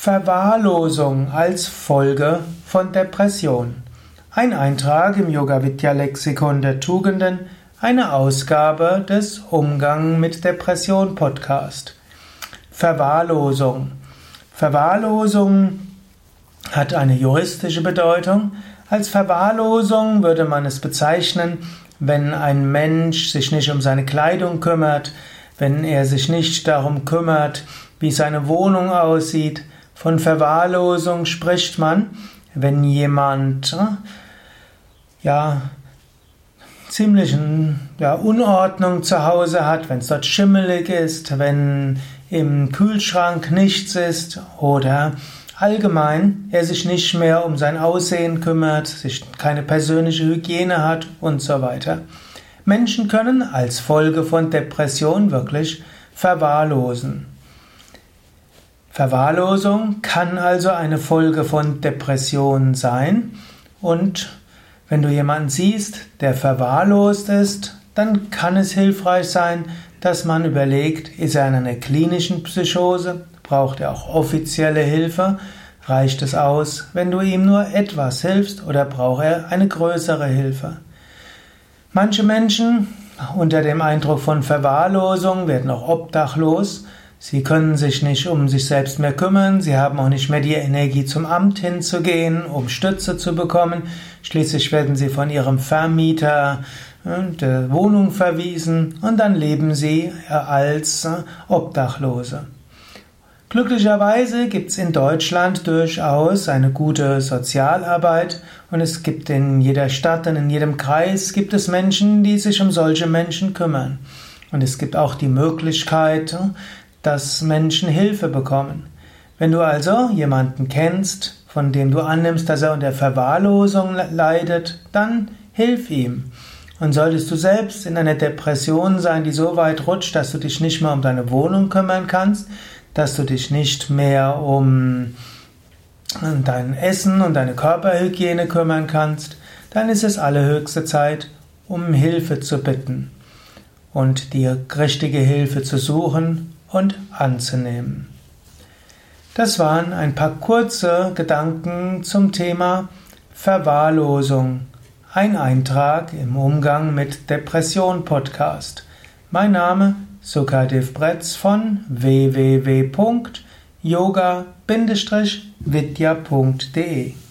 Verwahrlosung als Folge von Depression. Ein Eintrag im Yoga Vidya Lexikon der Tugenden, eine Ausgabe des Umgang mit Depression Podcast. Verwahrlosung. Verwahrlosung hat eine juristische Bedeutung. Als Verwahrlosung würde man es bezeichnen, wenn ein Mensch sich nicht um seine Kleidung kümmert, wenn er sich nicht darum kümmert, wie seine Wohnung aussieht, von Verwahrlosung spricht man, wenn jemand äh, ja ziemlichen ja, Unordnung zu Hause hat, wenn es dort schimmelig ist, wenn im Kühlschrank nichts ist oder allgemein er sich nicht mehr um sein Aussehen kümmert, sich keine persönliche Hygiene hat und so weiter. Menschen können als Folge von Depression wirklich verwahrlosen. Verwahrlosung kann also eine Folge von Depression sein. Und wenn du jemanden siehst, der verwahrlost ist, dann kann es hilfreich sein, dass man überlegt, ist er in einer klinischen Psychose, braucht er auch offizielle Hilfe, reicht es aus, wenn du ihm nur etwas hilfst oder braucht er eine größere Hilfe. Manche Menschen unter dem Eindruck von Verwahrlosung werden auch obdachlos Sie können sich nicht um sich selbst mehr kümmern, sie haben auch nicht mehr die Energie zum Amt hinzugehen, um Stütze zu bekommen. Schließlich werden sie von ihrem Vermieter äh, der Wohnung verwiesen und dann leben sie äh, als äh, Obdachlose. Glücklicherweise gibt es in Deutschland durchaus eine gute Sozialarbeit und es gibt in jeder Stadt und in jedem Kreis gibt es Menschen, die sich um solche Menschen kümmern. Und es gibt auch die Möglichkeit, dass Menschen Hilfe bekommen. Wenn du also jemanden kennst, von dem du annimmst, dass er unter Verwahrlosung leidet, dann hilf ihm. Und solltest du selbst in einer Depression sein, die so weit rutscht, dass du dich nicht mehr um deine Wohnung kümmern kannst, dass du dich nicht mehr um dein Essen und deine Körperhygiene kümmern kannst, dann ist es allerhöchste Zeit, um Hilfe zu bitten und dir richtige Hilfe zu suchen und anzunehmen. Das waren ein paar kurze Gedanken zum Thema Verwahrlosung. Ein Eintrag im Umgang mit Depression Podcast. Mein Name Sukadev Bretz von www.yoga-vidya.de